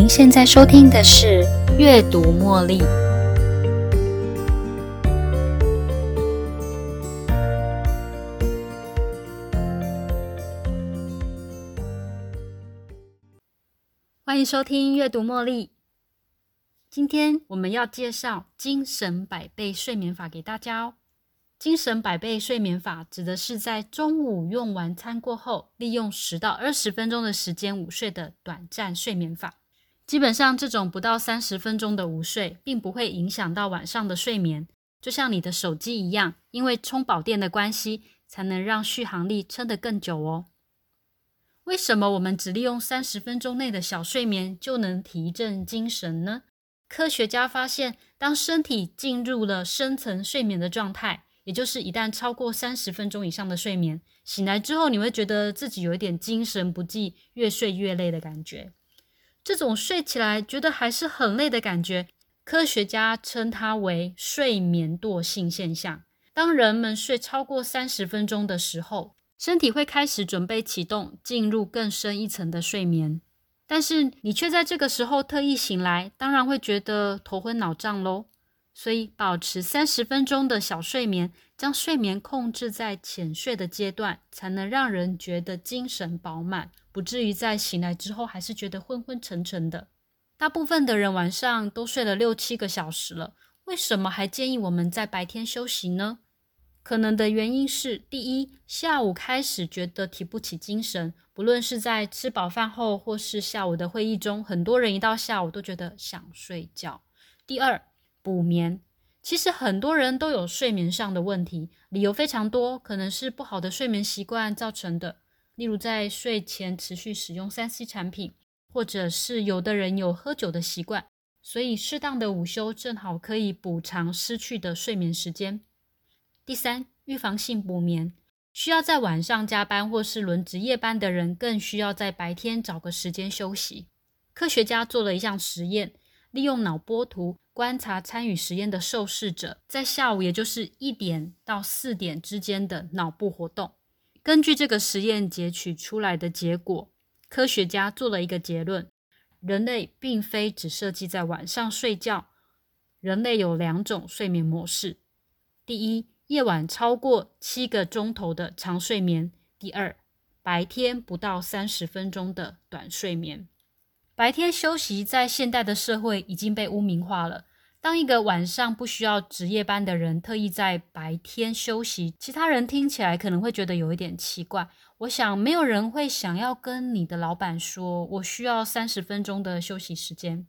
您现在收听的是《阅读茉莉》。欢迎收听《阅读茉莉》。今天我们要介绍精神百倍睡眠法给大家哦。精神百倍睡眠法指的是在中午用完餐过后，利用十到二十分钟的时间午睡的短暂睡眠法。基本上，这种不到三十分钟的午睡，并不会影响到晚上的睡眠。就像你的手机一样，因为充饱电的关系，才能让续航力撑得更久哦。为什么我们只利用三十分钟内的小睡眠就能提振精神呢？科学家发现，当身体进入了深层睡眠的状态。也就是一旦超过三十分钟以上的睡眠，醒来之后你会觉得自己有一点精神不济，越睡越累的感觉。这种睡起来觉得还是很累的感觉，科学家称它为睡眠惰性现象。当人们睡超过三十分钟的时候，身体会开始准备启动，进入更深一层的睡眠。但是你却在这个时候特意醒来，当然会觉得头昏脑胀喽。所以，保持三十分钟的小睡眠，将睡眠控制在浅睡的阶段，才能让人觉得精神饱满，不至于在醒来之后还是觉得昏昏沉沉的。大部分的人晚上都睡了六七个小时了，为什么还建议我们在白天休息呢？可能的原因是：第一，下午开始觉得提不起精神，不论是在吃饱饭后，或是下午的会议中，很多人一到下午都觉得想睡觉。第二，补眠，其实很多人都有睡眠上的问题，理由非常多，可能是不好的睡眠习惯造成的，例如在睡前持续使用三 C 产品，或者是有的人有喝酒的习惯，所以适当的午休正好可以补偿失去的睡眠时间。第三，预防性补眠，需要在晚上加班或是轮值夜班的人，更需要在白天找个时间休息。科学家做了一项实验。利用脑波图观察参与实验的受试者在下午，也就是一点到四点之间的脑部活动。根据这个实验截取出来的结果，科学家做了一个结论：人类并非只设计在晚上睡觉。人类有两种睡眠模式：第一，夜晚超过七个钟头的长睡眠；第二，白天不到三十分钟的短睡眠。白天休息在现代的社会已经被污名化了。当一个晚上不需要值夜班的人特意在白天休息，其他人听起来可能会觉得有一点奇怪。我想没有人会想要跟你的老板说我需要三十分钟的休息时间，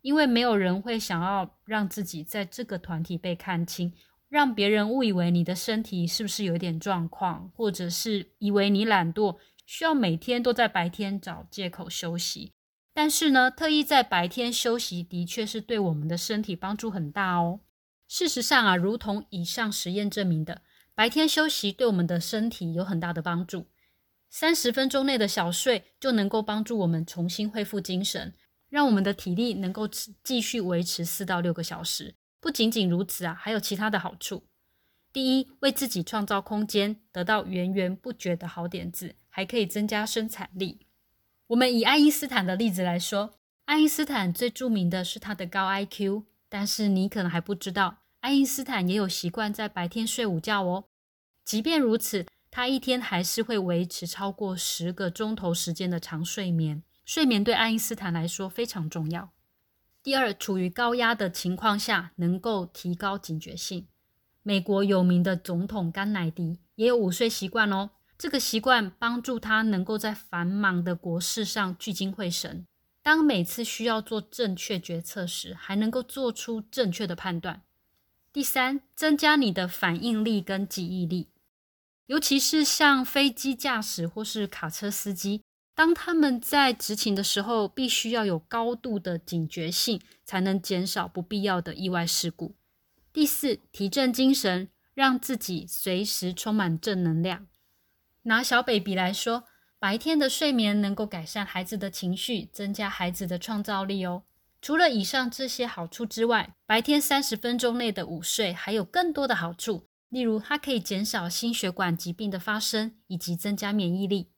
因为没有人会想要让自己在这个团体被看清，让别人误以为你的身体是不是有一点状况，或者是以为你懒惰，需要每天都在白天找借口休息。但是呢，特意在白天休息的确是对我们的身体帮助很大哦。事实上啊，如同以上实验证明的，白天休息对我们的身体有很大的帮助。三十分钟内的小睡就能够帮助我们重新恢复精神，让我们的体力能够继续维持四到六个小时。不仅仅如此啊，还有其他的好处。第一，为自己创造空间，得到源源不绝的好点子，还可以增加生产力。我们以爱因斯坦的例子来说，爱因斯坦最著名的是他的高 IQ，但是你可能还不知道，爱因斯坦也有习惯在白天睡午觉哦。即便如此，他一天还是会维持超过十个钟头时间的长睡眠。睡眠对爱因斯坦来说非常重要。第二，处于高压的情况下，能够提高警觉性。美国有名的总统甘乃迪也有午睡习惯哦。这个习惯帮助他能够在繁忙的国事上聚精会神。当每次需要做正确决策时，还能够做出正确的判断。第三，增加你的反应力跟记忆力，尤其是像飞机驾驶或是卡车司机，当他们在执勤的时候，必须要有高度的警觉性，才能减少不必要的意外事故。第四，提振精神，让自己随时充满正能量。拿小 baby 来说，白天的睡眠能够改善孩子的情绪，增加孩子的创造力哦。除了以上这些好处之外，白天三十分钟内的午睡还有更多的好处，例如它可以减少心血管疾病的发生，以及增加免疫力。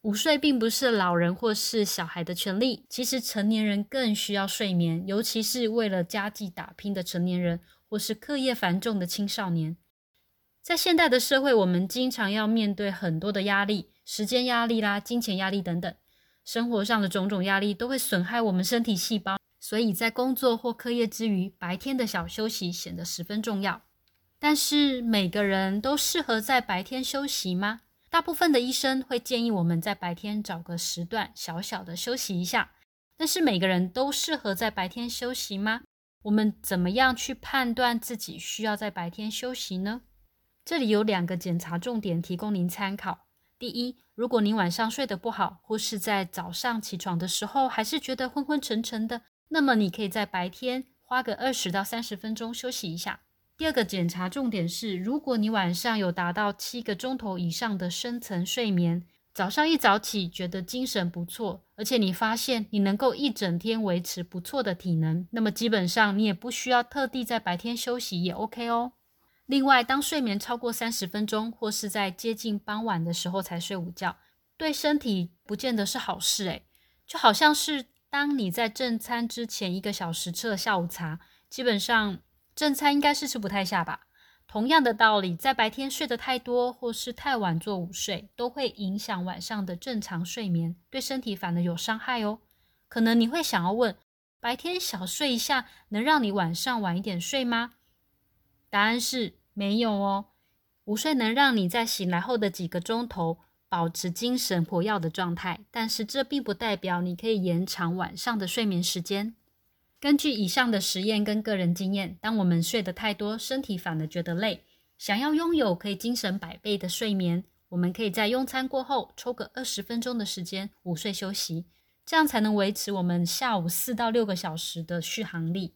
午睡并不是老人或是小孩的权利，其实成年人更需要睡眠，尤其是为了家计打拼的成年人，或是课业繁重的青少年。在现代的社会，我们经常要面对很多的压力，时间压力啦、金钱压力等等，生活上的种种压力都会损害我们身体细胞，所以在工作或课业之余，白天的小休息显得十分重要。但是每个人都适合在白天休息吗？大部分的医生会建议我们在白天找个时段小小的休息一下，但是每个人都适合在白天休息吗？我们怎么样去判断自己需要在白天休息呢？这里有两个检查重点提供您参考。第一，如果您晚上睡得不好，或是在早上起床的时候还是觉得昏昏沉沉的，那么你可以在白天花个二十到三十分钟休息一下。第二个检查重点是，如果你晚上有达到七个钟头以上的深层睡眠，早上一早起觉得精神不错，而且你发现你能够一整天维持不错的体能，那么基本上你也不需要特地在白天休息也 OK 哦。另外，当睡眠超过三十分钟，或是在接近傍晚的时候才睡午觉，对身体不见得是好事诶，就好像是当你在正餐之前一个小时吃了下午茶，基本上。正餐应该是吃不太下吧。同样的道理，在白天睡得太多或是太晚做午睡，都会影响晚上的正常睡眠，对身体反而有伤害哦。可能你会想要问：白天小睡一下，能让你晚上晚一点睡吗？答案是没有哦。午睡能让你在醒来后的几个钟头保持精神活跃的状态，但是这并不代表你可以延长晚上的睡眠时间。根据以上的实验跟个人经验，当我们睡得太多，身体反而觉得累，想要拥有可以精神百倍的睡眠，我们可以在用餐过后抽个二十分钟的时间午睡休息，这样才能维持我们下午四到六个小时的续航力。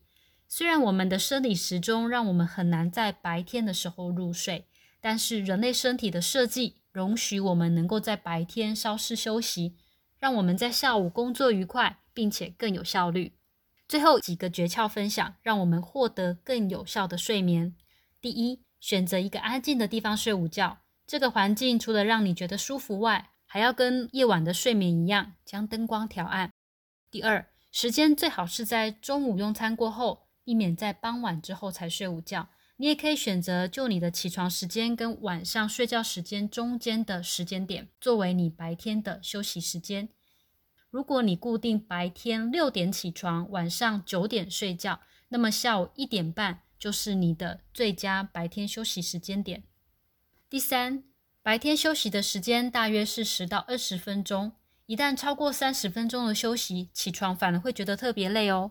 虽然我们的生理时钟让我们很难在白天的时候入睡，但是人类身体的设计容许我们能够在白天稍事休息，让我们在下午工作愉快，并且更有效率。最后几个诀窍分享，让我们获得更有效的睡眠。第一，选择一个安静的地方睡午觉。这个环境除了让你觉得舒服外，还要跟夜晚的睡眠一样，将灯光调暗。第二，时间最好是在中午用餐过后，避免在傍晚之后才睡午觉。你也可以选择就你的起床时间跟晚上睡觉时间中间的时间点，作为你白天的休息时间。如果你固定白天六点起床，晚上九点睡觉，那么下午一点半就是你的最佳白天休息时间点。第三，白天休息的时间大约是十到二十分钟，一旦超过三十分钟的休息，起床反而会觉得特别累哦。